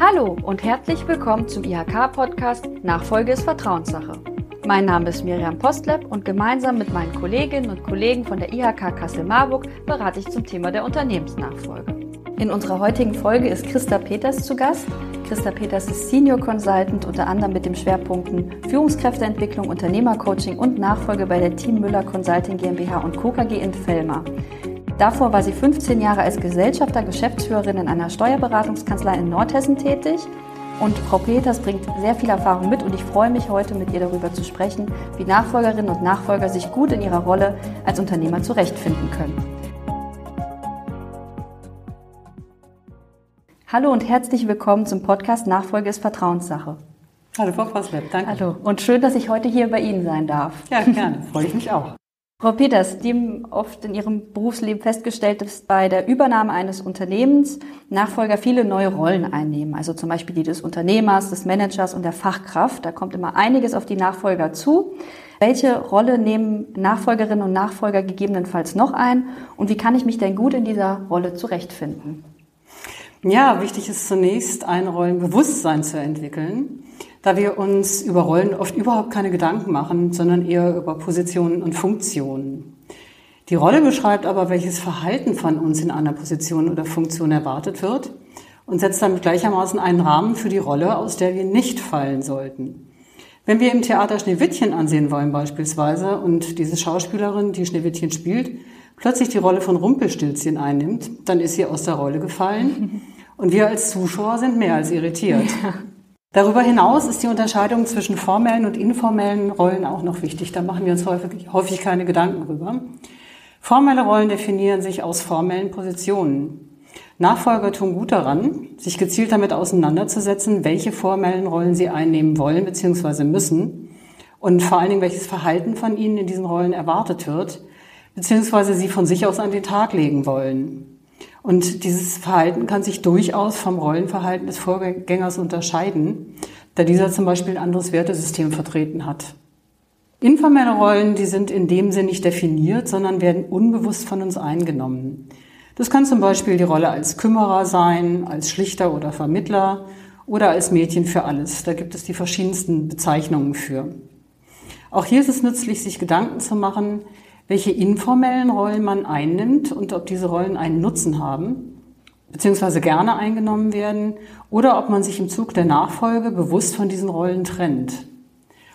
Hallo und herzlich willkommen zum IHK-Podcast Nachfolge ist Vertrauenssache. Mein Name ist Miriam Postleb und gemeinsam mit meinen Kolleginnen und Kollegen von der IHK Kassel-Marburg berate ich zum Thema der Unternehmensnachfolge. In unserer heutigen Folge ist Christa Peters zu Gast. Christa Peters ist Senior Consultant unter anderem mit dem Schwerpunkten Führungskräfteentwicklung, Unternehmercoaching und Nachfolge bei der Team Müller Consulting GmbH und Co. KG in Fellmar. Davor war sie 15 Jahre als Gesellschafter, Geschäftsführerin in einer Steuerberatungskanzlei in Nordhessen tätig. Und Frau Peters bringt sehr viel Erfahrung mit und ich freue mich heute mit ihr darüber zu sprechen, wie Nachfolgerinnen und Nachfolger sich gut in ihrer Rolle als Unternehmer zurechtfinden können. Hallo und herzlich willkommen zum Podcast Nachfolge ist Vertrauenssache. Hallo Frau Vosleb, danke. Hallo und schön, dass ich heute hier bei Ihnen sein darf. Ja, gerne, freue ich mich auch. Frau Peters, die haben oft in Ihrem Berufsleben festgestellt, dass bei der Übernahme eines Unternehmens Nachfolger viele neue Rollen einnehmen. Also zum Beispiel die des Unternehmers, des Managers und der Fachkraft. Da kommt immer einiges auf die Nachfolger zu. Welche Rolle nehmen Nachfolgerinnen und Nachfolger gegebenenfalls noch ein? Und wie kann ich mich denn gut in dieser Rolle zurechtfinden? Ja, wichtig ist zunächst, ein Rollenbewusstsein zu entwickeln da wir uns über Rollen oft überhaupt keine Gedanken machen, sondern eher über Positionen und Funktionen. Die Rolle beschreibt aber, welches Verhalten von uns in einer Position oder Funktion erwartet wird und setzt damit gleichermaßen einen Rahmen für die Rolle, aus der wir nicht fallen sollten. Wenn wir im Theater Schneewittchen ansehen wollen beispielsweise und diese Schauspielerin, die Schneewittchen spielt, plötzlich die Rolle von Rumpelstilzchen einnimmt, dann ist sie aus der Rolle gefallen und wir als Zuschauer sind mehr als irritiert. Ja. Darüber hinaus ist die Unterscheidung zwischen formellen und informellen Rollen auch noch wichtig. Da machen wir uns häufig, häufig keine Gedanken drüber. Formelle Rollen definieren sich aus formellen Positionen. Nachfolger tun gut daran, sich gezielt damit auseinanderzusetzen, welche formellen Rollen sie einnehmen wollen bzw. müssen und vor allen Dingen, welches Verhalten von ihnen in diesen Rollen erwartet wird, bzw. sie von sich aus an den Tag legen wollen. Und dieses Verhalten kann sich durchaus vom Rollenverhalten des Vorgängers unterscheiden, da dieser zum Beispiel ein anderes Wertesystem vertreten hat. Informelle Rollen, die sind in dem Sinn nicht definiert, sondern werden unbewusst von uns eingenommen. Das kann zum Beispiel die Rolle als Kümmerer sein, als Schlichter oder Vermittler oder als Mädchen für alles. Da gibt es die verschiedensten Bezeichnungen für. Auch hier ist es nützlich, sich Gedanken zu machen, welche informellen Rollen man einnimmt und ob diese Rollen einen Nutzen haben, beziehungsweise gerne eingenommen werden, oder ob man sich im Zug der Nachfolge bewusst von diesen Rollen trennt.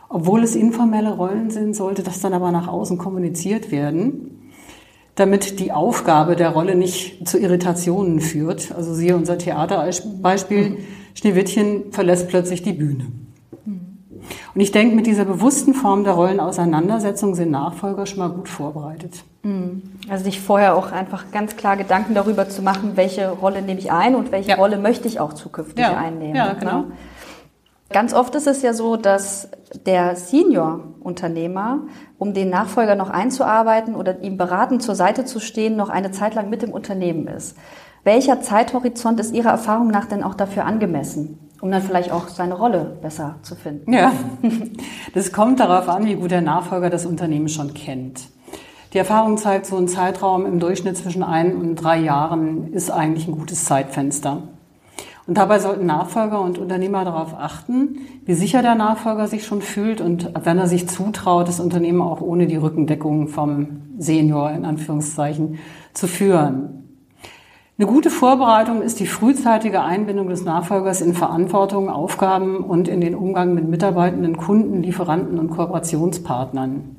Obwohl es informelle Rollen sind, sollte das dann aber nach außen kommuniziert werden, damit die Aufgabe der Rolle nicht zu Irritationen führt. Also siehe unser Theaterbeispiel, Schneewittchen verlässt plötzlich die Bühne. Und ich denke, mit dieser bewussten Form der Rollenauseinandersetzung sind Nachfolger schon mal gut vorbereitet. Mhm. Also sich vorher auch einfach ganz klar Gedanken darüber zu machen, welche Rolle nehme ich ein und welche ja. Rolle möchte ich auch zukünftig ja. einnehmen. Ja, genau. Ne? Ganz oft ist es ja so, dass der Senior-Unternehmer, um den Nachfolger noch einzuarbeiten oder ihm beratend zur Seite zu stehen, noch eine Zeit lang mit im Unternehmen ist. Welcher Zeithorizont ist Ihrer Erfahrung nach denn auch dafür angemessen? Um dann vielleicht auch seine Rolle besser zu finden. Ja, das kommt darauf an, wie gut der Nachfolger das Unternehmen schon kennt. Die Erfahrung zeigt, so ein Zeitraum im Durchschnitt zwischen ein und drei Jahren ist eigentlich ein gutes Zeitfenster. Und dabei sollten Nachfolger und Unternehmer darauf achten, wie sicher der Nachfolger sich schon fühlt und wenn er sich zutraut, das Unternehmen auch ohne die Rückendeckung vom Senior in Anführungszeichen zu führen. Eine gute Vorbereitung ist die frühzeitige Einbindung des Nachfolgers in Verantwortung, Aufgaben und in den Umgang mit Mitarbeitenden, Kunden, Lieferanten und Kooperationspartnern.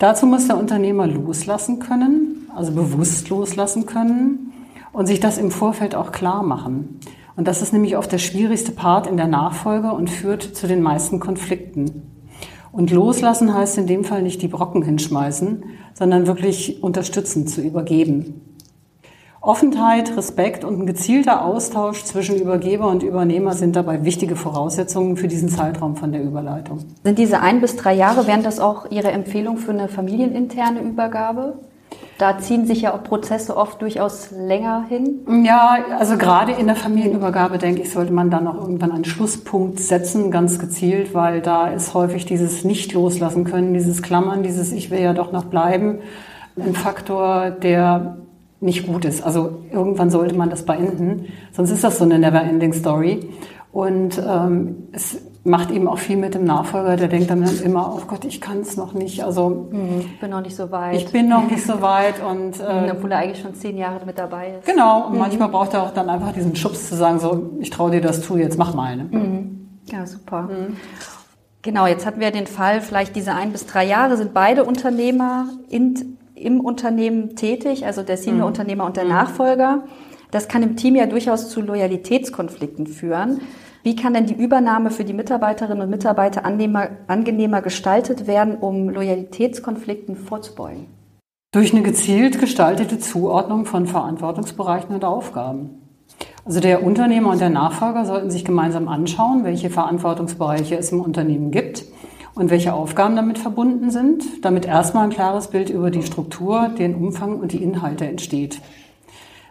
Dazu muss der Unternehmer loslassen können, also bewusst loslassen können und sich das im Vorfeld auch klar machen. Und das ist nämlich oft der schwierigste Part in der Nachfolge und führt zu den meisten Konflikten. Und loslassen heißt in dem Fall nicht die Brocken hinschmeißen, sondern wirklich unterstützend zu übergeben. Offenheit, Respekt und ein gezielter Austausch zwischen Übergeber und Übernehmer sind dabei wichtige Voraussetzungen für diesen Zeitraum von der Überleitung. Sind diese ein bis drei Jahre, wären das auch Ihre Empfehlung für eine familieninterne Übergabe? Da ziehen sich ja auch Prozesse oft durchaus länger hin. Ja, also gerade in der Familienübergabe, denke ich, sollte man dann auch irgendwann einen Schlusspunkt setzen, ganz gezielt, weil da ist häufig dieses Nicht loslassen können, dieses Klammern, dieses Ich will ja doch noch bleiben, ein Faktor, der nicht gut ist. Also irgendwann sollte man das beenden, sonst ist das so eine never-ending Story. Und ähm, es macht eben auch viel mit dem Nachfolger, der denkt dann immer, oh Gott, ich kann es noch nicht. Also ich bin noch nicht so weit. Ich bin noch nicht so weit und äh, obwohl er eigentlich schon zehn Jahre mit dabei ist. Genau. Und mhm. manchmal braucht er auch dann einfach diesen Schubs zu sagen, so, ich traue dir das zu, jetzt mach mal. Ne? Mhm. Ja, super. Mhm. Genau, jetzt hatten wir den Fall, vielleicht diese ein bis drei Jahre sind beide Unternehmer in, im Unternehmen tätig, also der Senior-Unternehmer und der mhm. Nachfolger. Das kann im Team ja durchaus zu Loyalitätskonflikten führen. Wie kann denn die Übernahme für die Mitarbeiterinnen und Mitarbeiter angenehmer, angenehmer gestaltet werden, um Loyalitätskonflikten vorzubeugen? Durch eine gezielt gestaltete Zuordnung von Verantwortungsbereichen und Aufgaben. Also der Unternehmer und der Nachfolger sollten sich gemeinsam anschauen, welche Verantwortungsbereiche es im Unternehmen gibt und welche Aufgaben damit verbunden sind, damit erstmal ein klares Bild über die Struktur, den Umfang und die Inhalte entsteht.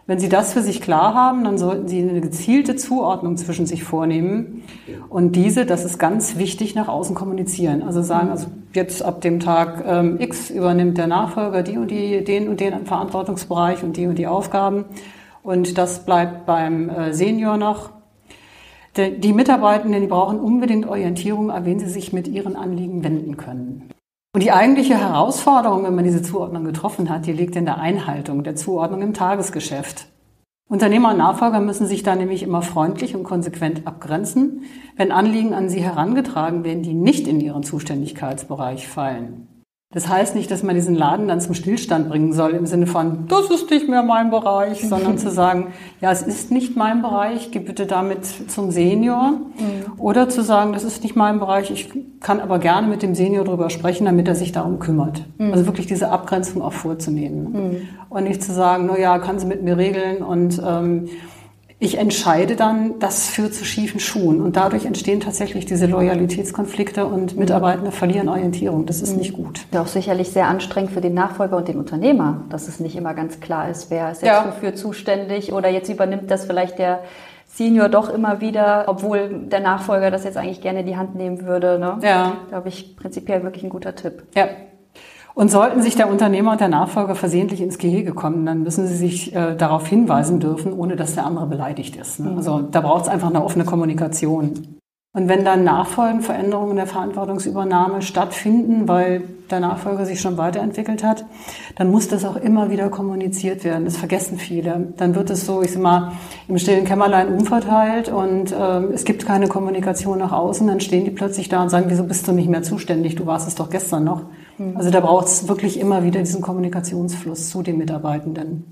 Wenn Sie das für sich klar haben, dann sollten Sie eine gezielte Zuordnung zwischen sich vornehmen und diese, das ist ganz wichtig, nach außen kommunizieren. Also sagen, also jetzt ab dem Tag ähm, X übernimmt der Nachfolger die und die, den und den Verantwortungsbereich und die und die Aufgaben und das bleibt beim äh, Senior noch. Die Mitarbeitenden, die brauchen unbedingt Orientierung, an wen sie sich mit ihren Anliegen wenden können. Und die eigentliche Herausforderung, wenn man diese Zuordnung getroffen hat, die liegt in der Einhaltung der Zuordnung im Tagesgeschäft. Unternehmer und Nachfolger müssen sich da nämlich immer freundlich und konsequent abgrenzen, wenn Anliegen an sie herangetragen werden, die nicht in ihren Zuständigkeitsbereich fallen. Das heißt nicht, dass man diesen Laden dann zum Stillstand bringen soll im Sinne von, das ist nicht mehr mein Bereich, sondern zu sagen, ja, es ist nicht mein Bereich, geh bitte damit zum Senior. Mhm. Oder zu sagen, das ist nicht mein Bereich, ich kann aber gerne mit dem Senior darüber sprechen, damit er sich darum kümmert. Mhm. Also wirklich diese Abgrenzung auch vorzunehmen. Mhm. Und nicht zu sagen, na ja, kann sie mit mir regeln und ähm, ich entscheide dann, das führt zu schiefen Schuhen. Und dadurch entstehen tatsächlich diese Loyalitätskonflikte und Mitarbeitende verlieren Orientierung. Das ist mhm. nicht gut. Ja, auch sicherlich sehr anstrengend für den Nachfolger und den Unternehmer, dass es nicht immer ganz klar ist, wer ist jetzt ja. wofür zuständig oder jetzt übernimmt das vielleicht der Senior doch immer wieder, obwohl der Nachfolger das jetzt eigentlich gerne in die Hand nehmen würde. Ne? Ja. Glaube ich, prinzipiell wirklich ein guter Tipp. Ja, und sollten sich der Unternehmer und der Nachfolger versehentlich ins Gehege kommen, dann müssen sie sich äh, darauf hinweisen dürfen, ohne dass der andere beleidigt ist. Ne? Also da braucht es einfach eine offene Kommunikation. Und wenn dann nachfolgend Veränderungen der Verantwortungsübernahme stattfinden, weil der Nachfolger sich schon weiterentwickelt hat, dann muss das auch immer wieder kommuniziert werden. Das vergessen viele. Dann wird es so, ich sag mal, im stillen Kämmerlein umverteilt und äh, es gibt keine Kommunikation nach außen. Dann stehen die plötzlich da und sagen, wieso bist du nicht mehr zuständig? Du warst es doch gestern noch. Also da braucht es wirklich immer wieder diesen Kommunikationsfluss zu den Mitarbeitenden.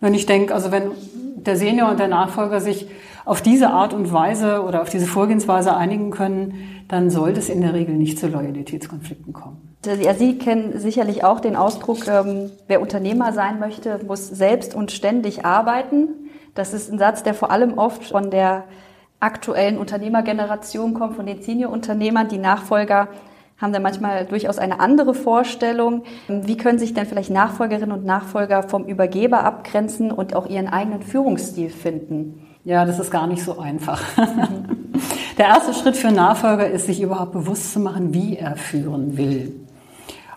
Wenn ich denke, also wenn der Senior und der Nachfolger sich auf diese Art und Weise oder auf diese Vorgehensweise einigen können, dann sollte es in der Regel nicht zu Loyalitätskonflikten kommen. Ja, Sie kennen sicherlich auch den Ausdruck, ähm, wer Unternehmer sein möchte, muss selbst und ständig arbeiten. Das ist ein Satz, der vor allem oft von der aktuellen Unternehmergeneration kommt, von den Senior-Unternehmern. Die Nachfolger haben da manchmal durchaus eine andere Vorstellung. Wie können sich denn vielleicht Nachfolgerinnen und Nachfolger vom Übergeber abgrenzen und auch ihren eigenen Führungsstil finden? Ja, das ist gar nicht so einfach. Der erste Schritt für Nachfolger ist, sich überhaupt bewusst zu machen, wie er führen will.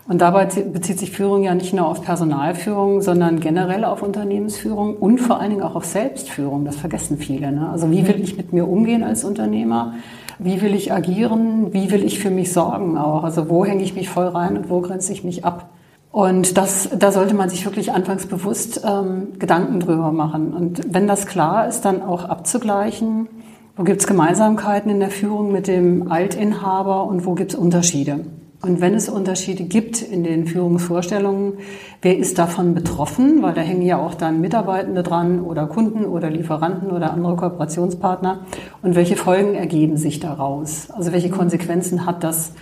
Und dabei bezieht sich Führung ja nicht nur auf Personalführung, sondern generell auf Unternehmensführung und vor allen Dingen auch auf Selbstführung. Das vergessen viele. Ne? Also wie will ich mit mir umgehen als Unternehmer? Wie will ich agieren? Wie will ich für mich sorgen auch? Also wo hänge ich mich voll rein und wo grenze ich mich ab? Und das, da sollte man sich wirklich anfangs bewusst ähm, Gedanken drüber machen. Und wenn das klar ist, dann auch abzugleichen, wo gibt es Gemeinsamkeiten in der Führung mit dem Altinhaber und wo gibt es Unterschiede. Und wenn es Unterschiede gibt in den Führungsvorstellungen, wer ist davon betroffen? Weil da hängen ja auch dann Mitarbeitende dran oder Kunden oder Lieferanten oder andere Kooperationspartner. Und welche Folgen ergeben sich daraus? Also welche Konsequenzen hat das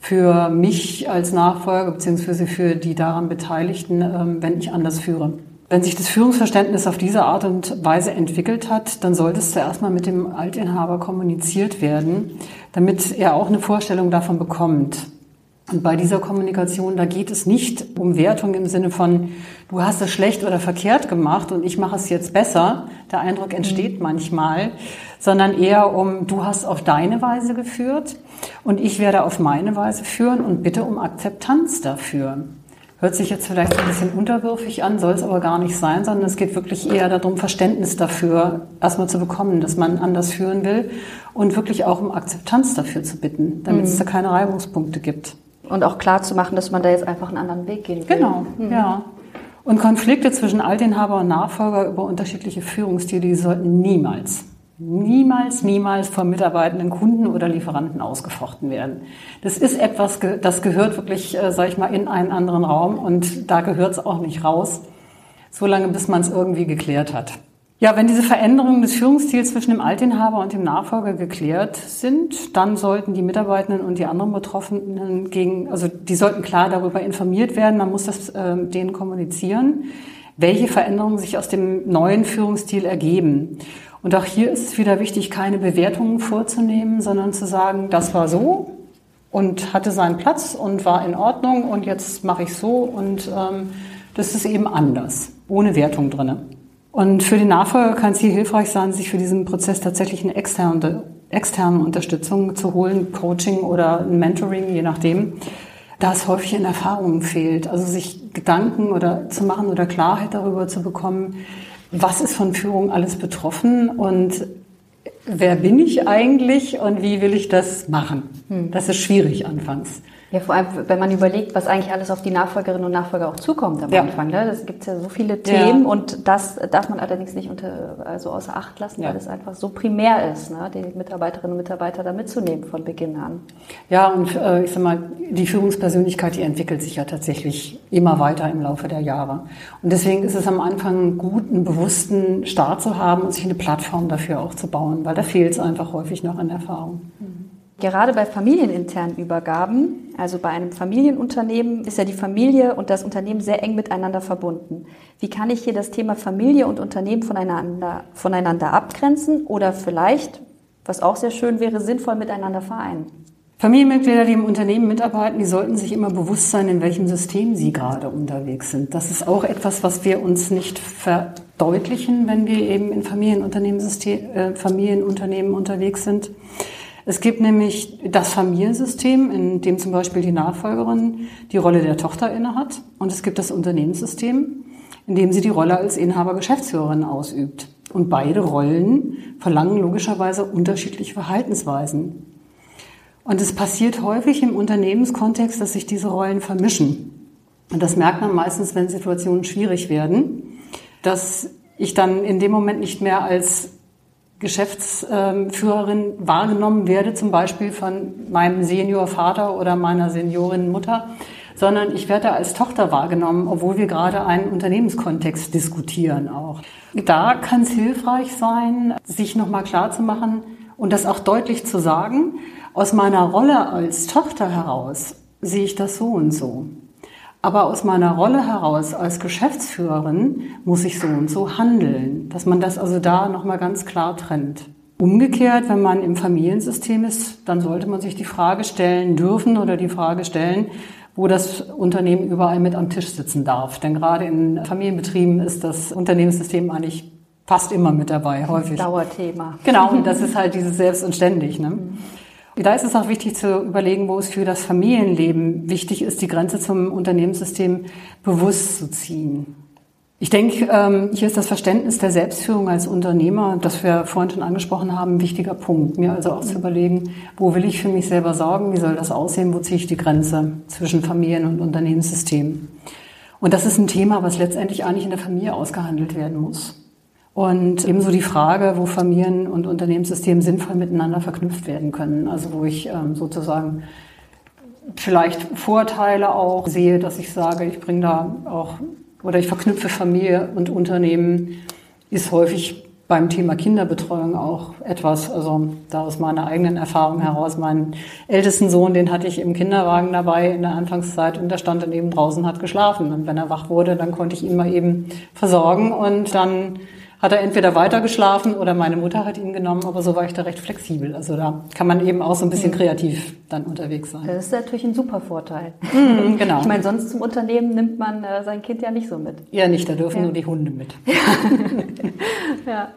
für mich als Nachfolger beziehungsweise für die daran Beteiligten, ähm, wenn ich anders führe. Wenn sich das Führungsverständnis auf diese Art und Weise entwickelt hat, dann sollte es zuerst mal mit dem Altinhaber kommuniziert werden, damit er auch eine Vorstellung davon bekommt. Und bei dieser Kommunikation, da geht es nicht um Wertung im Sinne von, du hast es schlecht oder verkehrt gemacht und ich mache es jetzt besser. Der Eindruck entsteht mhm. manchmal, sondern eher um, du hast auf deine Weise geführt und ich werde auf meine Weise führen und bitte um Akzeptanz dafür. Hört sich jetzt vielleicht ein bisschen unterwürfig an, soll es aber gar nicht sein, sondern es geht wirklich eher darum, Verständnis dafür erstmal zu bekommen, dass man anders führen will und wirklich auch um Akzeptanz dafür zu bitten, damit mhm. es da keine Reibungspunkte gibt. Und auch klar zu machen, dass man da jetzt einfach einen anderen Weg gehen will. Genau, mhm. ja. Und Konflikte zwischen Altinhaber und Nachfolger über unterschiedliche Führungsstile, die sollten niemals niemals, niemals von mitarbeitenden Kunden oder Lieferanten ausgefochten werden. Das ist etwas, das gehört wirklich, äh, sag ich mal, in einen anderen Raum und da gehört es auch nicht raus, solange bis man es irgendwie geklärt hat. Ja, wenn diese Veränderungen des Führungsstils zwischen dem Altinhaber und dem Nachfolger geklärt sind, dann sollten die Mitarbeitenden und die anderen Betroffenen gegen, also die sollten klar darüber informiert werden. Man muss das äh, denen kommunizieren, welche Veränderungen sich aus dem neuen Führungsstil ergeben. Und auch hier ist es wieder wichtig, keine Bewertungen vorzunehmen, sondern zu sagen, das war so und hatte seinen Platz und war in Ordnung und jetzt mache ich so und ähm, das ist eben anders, ohne Wertung drinne. Und für den Nachfolger kann es hier hilfreich sein, sich für diesen Prozess tatsächlich eine externe, externe Unterstützung zu holen, Coaching oder ein Mentoring, je nachdem, da es häufig in Erfahrungen fehlt. Also sich Gedanken oder zu machen oder Klarheit darüber zu bekommen, was ist von Führung alles betroffen und wer bin ich eigentlich und wie will ich das machen? Hm. Das ist schwierig anfangs. Ja, vor allem, wenn man überlegt, was eigentlich alles auf die Nachfolgerinnen und Nachfolger auch zukommt am ja. Anfang. Ne? Das gibt ja so viele Themen ja. und das darf man allerdings nicht unter, also außer Acht lassen, ja. weil es einfach so primär ist, ne? die Mitarbeiterinnen und Mitarbeiter da mitzunehmen von Beginn an. Ja, und äh, ich sag mal, die Führungspersönlichkeit, die entwickelt sich ja tatsächlich immer weiter im Laufe der Jahre. Und deswegen ist es am Anfang gut, einen bewussten Start zu haben und sich eine Plattform dafür auch zu bauen, weil da fehlt es einfach häufig noch an Erfahrung. Mhm. Gerade bei familieninternen Übergaben, also bei einem Familienunternehmen, ist ja die Familie und das Unternehmen sehr eng miteinander verbunden. Wie kann ich hier das Thema Familie und Unternehmen voneinander, voneinander abgrenzen oder vielleicht, was auch sehr schön wäre, sinnvoll miteinander vereinen? Familienmitglieder, die im Unternehmen mitarbeiten, die sollten sich immer bewusst sein, in welchem System sie gerade unterwegs sind. Das ist auch etwas, was wir uns nicht verdeutlichen, wenn wir eben in Familienunternehmen, äh, Familienunternehmen unterwegs sind. Es gibt nämlich das Familiensystem, in dem zum Beispiel die Nachfolgerin die Rolle der Tochter innehat. Und es gibt das Unternehmenssystem, in dem sie die Rolle als Inhaber Geschäftsführerin ausübt. Und beide Rollen verlangen logischerweise unterschiedliche Verhaltensweisen. Und es passiert häufig im Unternehmenskontext, dass sich diese Rollen vermischen. Und das merkt man meistens, wenn Situationen schwierig werden, dass ich dann in dem Moment nicht mehr als Geschäftsführerin wahrgenommen werde, zum Beispiel von meinem Seniorvater oder meiner Seniorenmutter, sondern ich werde als Tochter wahrgenommen, obwohl wir gerade einen Unternehmenskontext diskutieren auch. Da kann es hilfreich sein, sich nochmal klar zu machen und das auch deutlich zu sagen, aus meiner Rolle als Tochter heraus sehe ich das so und so. Aber aus meiner Rolle heraus als Geschäftsführerin muss ich so und so handeln, dass man das also da nochmal ganz klar trennt. Umgekehrt, wenn man im Familiensystem ist, dann sollte man sich die Frage stellen dürfen oder die Frage stellen, wo das Unternehmen überall mit am Tisch sitzen darf. Denn gerade in Familienbetrieben ist das Unternehmenssystem eigentlich fast immer mit dabei, häufig. Dauerthema. Genau, und das ist halt dieses Selbst und ständig. Ne? Da ist es auch wichtig zu überlegen, wo es für das Familienleben wichtig ist, die Grenze zum Unternehmenssystem bewusst zu ziehen. Ich denke, ähm, hier ist das Verständnis der Selbstführung als Unternehmer, das wir vorhin schon angesprochen haben, ein wichtiger Punkt. Mir also auch zu überlegen, wo will ich für mich selber sorgen, wie soll das aussehen, wo ziehe ich die Grenze zwischen Familien- und Unternehmenssystem. Und das ist ein Thema, was letztendlich eigentlich in der Familie ausgehandelt werden muss. Und ebenso die Frage, wo Familien- und Unternehmenssystem sinnvoll miteinander verknüpft werden können. Also wo ich ähm, sozusagen vielleicht Vorteile auch sehe, dass ich sage, ich bringe da auch oder ich verknüpfe Familie und Unternehmen, ist häufig beim Thema Kinderbetreuung auch etwas, also da aus meiner eigenen Erfahrung heraus, meinen ältesten Sohn, den hatte ich im Kinderwagen dabei in der Anfangszeit und der stand dann eben draußen, hat geschlafen. Und wenn er wach wurde, dann konnte ich ihn mal eben versorgen und dann hat er entweder weitergeschlafen oder meine Mutter hat ihn genommen, aber so war ich da recht flexibel. Also da kann man eben auch so ein bisschen mhm. kreativ dann unterwegs sein. Das ist natürlich ein super Vorteil. Mhm, genau. Ich meine, sonst zum Unternehmen nimmt man äh, sein Kind ja nicht so mit. Ja, nicht, da dürfen ja. nur die Hunde mit. ja.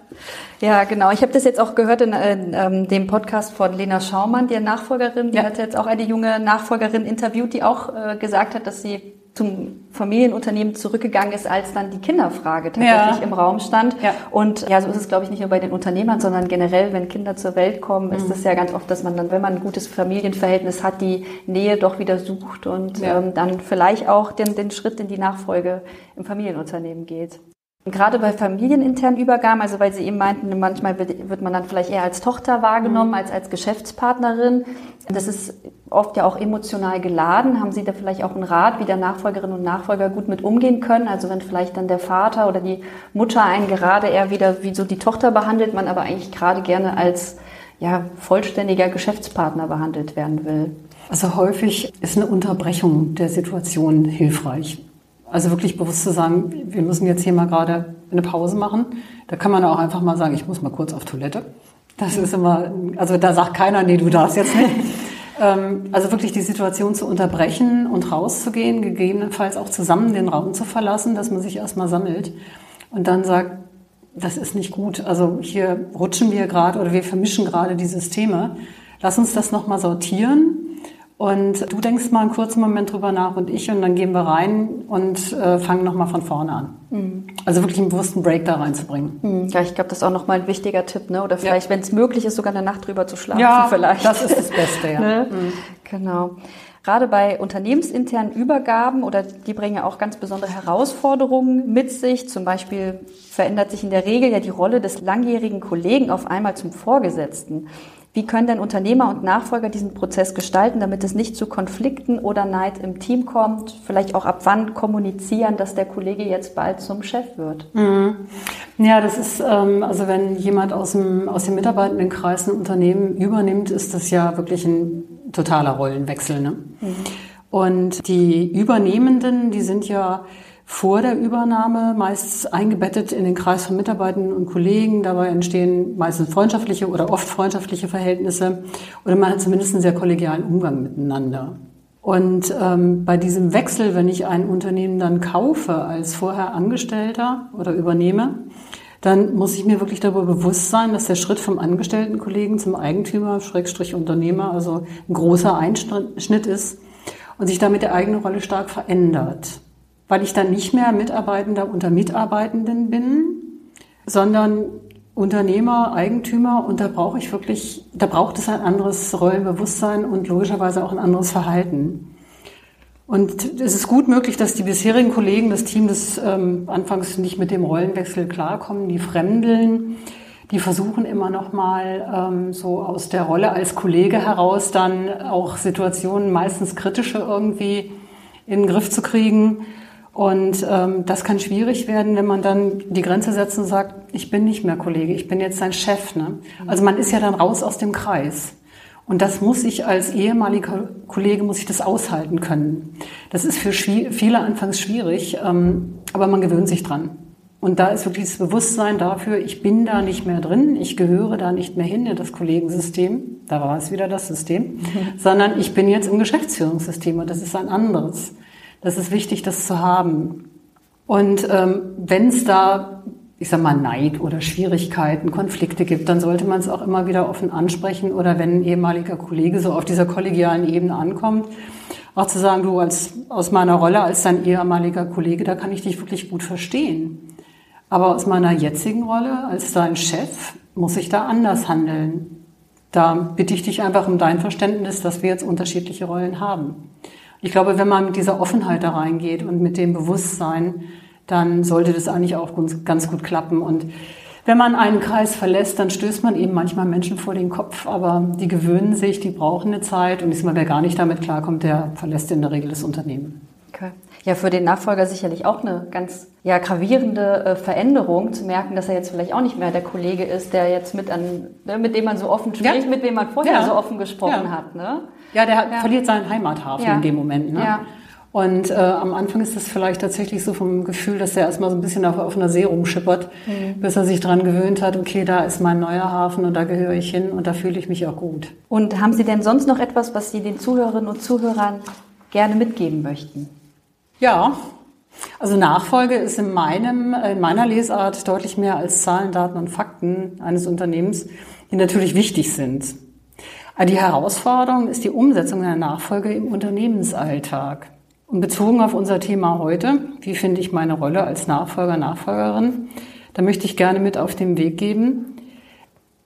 ja, genau. Ich habe das jetzt auch gehört in, in ähm, dem Podcast von Lena Schaumann, die Nachfolgerin. Die ja. hat jetzt auch eine junge Nachfolgerin interviewt, die auch äh, gesagt hat, dass sie zum Familienunternehmen zurückgegangen ist, als dann die Kinderfrage tatsächlich ja. im Raum stand. Ja. Und ja, so ist es, glaube ich, nicht nur bei den Unternehmern, sondern generell, wenn Kinder zur Welt kommen, ist es mhm. ja ganz oft, dass man dann, wenn man ein gutes Familienverhältnis hat, die Nähe doch wieder sucht und ja. ähm, dann vielleicht auch den, den Schritt in die Nachfolge im Familienunternehmen geht. Gerade bei familieninternen Übergaben, also weil Sie eben meinten, manchmal wird, man dann vielleicht eher als Tochter wahrgenommen mhm. als als Geschäftspartnerin. Das ist oft ja auch emotional geladen. Haben Sie da vielleicht auch einen Rat, wie der Nachfolgerinnen und Nachfolger gut mit umgehen können? Also wenn vielleicht dann der Vater oder die Mutter einen gerade eher wieder wie so die Tochter behandelt, man aber eigentlich gerade gerne als ja, vollständiger Geschäftspartner behandelt werden will. Also häufig ist eine Unterbrechung der Situation hilfreich. Also wirklich bewusst zu sagen, wir müssen jetzt hier mal gerade eine Pause machen. Da kann man auch einfach mal sagen, ich muss mal kurz auf Toilette. Das ist immer, also da sagt keiner, nee, du darfst jetzt nicht. Ähm, also wirklich die Situation zu unterbrechen und rauszugehen, gegebenenfalls auch zusammen den Raum zu verlassen, dass man sich erstmal sammelt und dann sagt, das ist nicht gut. Also hier rutschen wir gerade oder wir vermischen gerade die Systeme. Lass uns das nochmal sortieren und du denkst mal einen kurzen Moment drüber nach und ich und dann gehen wir rein und äh, fangen nochmal von vorne an. Mhm. Also wirklich einen bewussten Break da reinzubringen. Mhm. Ja, ich glaube, das ist auch nochmal ein wichtiger Tipp, ne? Oder vielleicht, ja. wenn es möglich ist, sogar eine Nacht drüber zu schlafen. Ja, vielleicht. das ist das Beste, ja. ne? mhm. Genau. Gerade bei unternehmensinternen Übergaben oder die bringen ja auch ganz besondere Herausforderungen mit sich. Zum Beispiel verändert sich in der Regel ja die Rolle des langjährigen Kollegen auf einmal zum Vorgesetzten. Wie können denn Unternehmer und Nachfolger diesen Prozess gestalten, damit es nicht zu Konflikten oder Neid im Team kommt? Vielleicht auch ab wann kommunizieren, dass der Kollege jetzt bald zum Chef wird? Mhm. Ja, das ist, ähm, also wenn jemand aus dem, aus dem Mitarbeitendenkreis ein Unternehmen übernimmt, ist das ja wirklich ein totaler Rollenwechsel. Ne? Mhm. Und die Übernehmenden, die sind ja vor der Übernahme meist eingebettet in den Kreis von Mitarbeitern und Kollegen. Dabei entstehen meistens freundschaftliche oder oft freundschaftliche Verhältnisse oder man hat zumindest einen sehr kollegialen Umgang miteinander. Und ähm, bei diesem Wechsel, wenn ich ein Unternehmen dann kaufe als vorher Angestellter oder übernehme, dann muss ich mir wirklich darüber bewusst sein, dass der Schritt vom Angestelltenkollegen zum Eigentümer, Schrägstrich Unternehmer, also ein großer Einschnitt ist und sich damit der eigene Rolle stark verändert weil ich dann nicht mehr Mitarbeitender unter Mitarbeitenden bin, sondern Unternehmer, Eigentümer und da brauche ich wirklich, da braucht es ein anderes Rollenbewusstsein und logischerweise auch ein anderes Verhalten. Und es ist gut möglich, dass die bisherigen Kollegen, das Team, das ähm, anfangs nicht mit dem Rollenwechsel klarkommen, die Fremdeln, die versuchen immer noch mal ähm, so aus der Rolle als Kollege heraus dann auch Situationen meistens kritische irgendwie in den Griff zu kriegen. Und ähm, das kann schwierig werden, wenn man dann die Grenze setzt und sagt, ich bin nicht mehr Kollege, ich bin jetzt sein Chef. Ne? Also man ist ja dann raus aus dem Kreis. Und das muss ich als ehemaliger Kollege, muss ich das aushalten können. Das ist für viele anfangs schwierig, ähm, aber man gewöhnt sich dran. Und da ist wirklich das Bewusstsein dafür, ich bin da nicht mehr drin, ich gehöre da nicht mehr hin in das Kollegensystem, da war es wieder das System, sondern ich bin jetzt im Geschäftsführungssystem und das ist ein anderes. Das ist wichtig, das zu haben. Und ähm, wenn es da, ich sag mal, Neid oder Schwierigkeiten, Konflikte gibt, dann sollte man es auch immer wieder offen ansprechen oder wenn ein ehemaliger Kollege so auf dieser kollegialen Ebene ankommt, auch zu sagen, du als, aus meiner Rolle als dein ehemaliger Kollege, da kann ich dich wirklich gut verstehen. Aber aus meiner jetzigen Rolle als dein Chef muss ich da anders handeln. Da bitte ich dich einfach um dein Verständnis, dass wir jetzt unterschiedliche Rollen haben. Ich glaube, wenn man mit dieser Offenheit da reingeht und mit dem Bewusstsein, dann sollte das eigentlich auch ganz gut klappen. Und wenn man einen Kreis verlässt, dann stößt man eben manchmal Menschen vor den Kopf, aber die gewöhnen sich, die brauchen eine Zeit und diesmal, wer gar nicht damit klarkommt, der verlässt in der Regel das Unternehmen. Okay. Ja, für den Nachfolger sicherlich auch eine ganz ja, gravierende äh, Veränderung, zu merken, dass er jetzt vielleicht auch nicht mehr der Kollege ist, der jetzt mit an, ne, mit dem man so offen spricht, ja. mit dem man vorher ja. so offen gesprochen ja. hat. Ne? Ja, der ja. verliert seinen Heimathafen ja. in dem Moment. Ne? Ja. Und äh, am Anfang ist das vielleicht tatsächlich so vom Gefühl, dass er erstmal so ein bisschen auf, auf einer See rumschippert, mhm. bis er sich dran gewöhnt hat, okay, da ist mein neuer Hafen und da gehöre ich hin und da fühle ich mich auch gut. Und haben Sie denn sonst noch etwas, was Sie den Zuhörerinnen und Zuhörern gerne mitgeben möchten? Ja, also Nachfolge ist in meinem, in meiner Lesart deutlich mehr als Zahlen, Daten und Fakten eines Unternehmens, die natürlich wichtig sind. Die Herausforderung ist die Umsetzung einer Nachfolge im Unternehmensalltag. Und bezogen auf unser Thema heute, wie finde ich meine Rolle als Nachfolger, Nachfolgerin, da möchte ich gerne mit auf den Weg geben,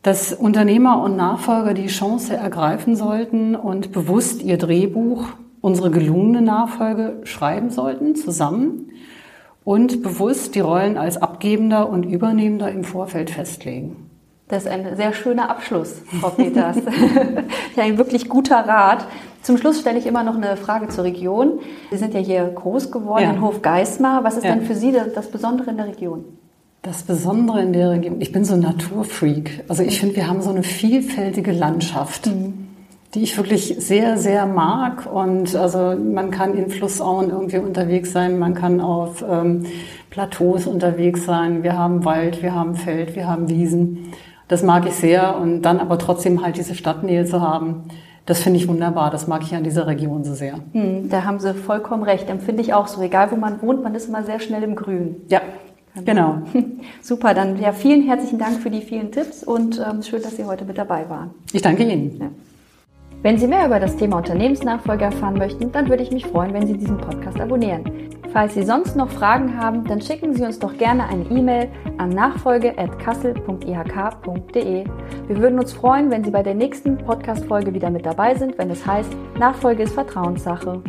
dass Unternehmer und Nachfolger die Chance ergreifen sollten und bewusst ihr Drehbuch, unsere gelungene Nachfolge schreiben sollten, zusammen und bewusst die Rollen als Abgebender und Übernehmender im Vorfeld festlegen. Das ist ein sehr schöner Abschluss, Frau Peters. ja, ein wirklich guter Rat. Zum Schluss stelle ich immer noch eine Frage zur Region. Sie sind ja hier groß geworden ja. in Hof Geismar. Was ist ja. denn für Sie das Besondere in der Region? Das Besondere in der Region, ich bin so ein Naturfreak. Also ich finde, wir haben so eine vielfältige Landschaft, mhm. die ich wirklich sehr, sehr mag. Und also man kann in Flussauen irgendwie unterwegs sein, man kann auf ähm, Plateaus unterwegs sein. Wir haben Wald, wir haben Feld, wir haben Wiesen. Das mag ich sehr. Und dann aber trotzdem halt diese Stadtnähe zu haben. Das finde ich wunderbar. Das mag ich an dieser Region so sehr. Mhm, da haben Sie vollkommen recht. Empfinde ich auch so. Egal, wo man wohnt, man ist immer sehr schnell im Grün. Ja, Genau. Super, dann ja, vielen herzlichen Dank für die vielen Tipps und ähm, schön, dass Sie heute mit dabei waren. Ich danke Ihnen. Ja. Wenn Sie mehr über das Thema Unternehmensnachfolge erfahren möchten, dann würde ich mich freuen, wenn Sie diesen Podcast abonnieren. Falls Sie sonst noch Fragen haben, dann schicken Sie uns doch gerne eine E-Mail an nachfolge.kassel.ihk.de. Wir würden uns freuen, wenn Sie bei der nächsten Podcast-Folge wieder mit dabei sind, wenn es heißt, Nachfolge ist Vertrauenssache.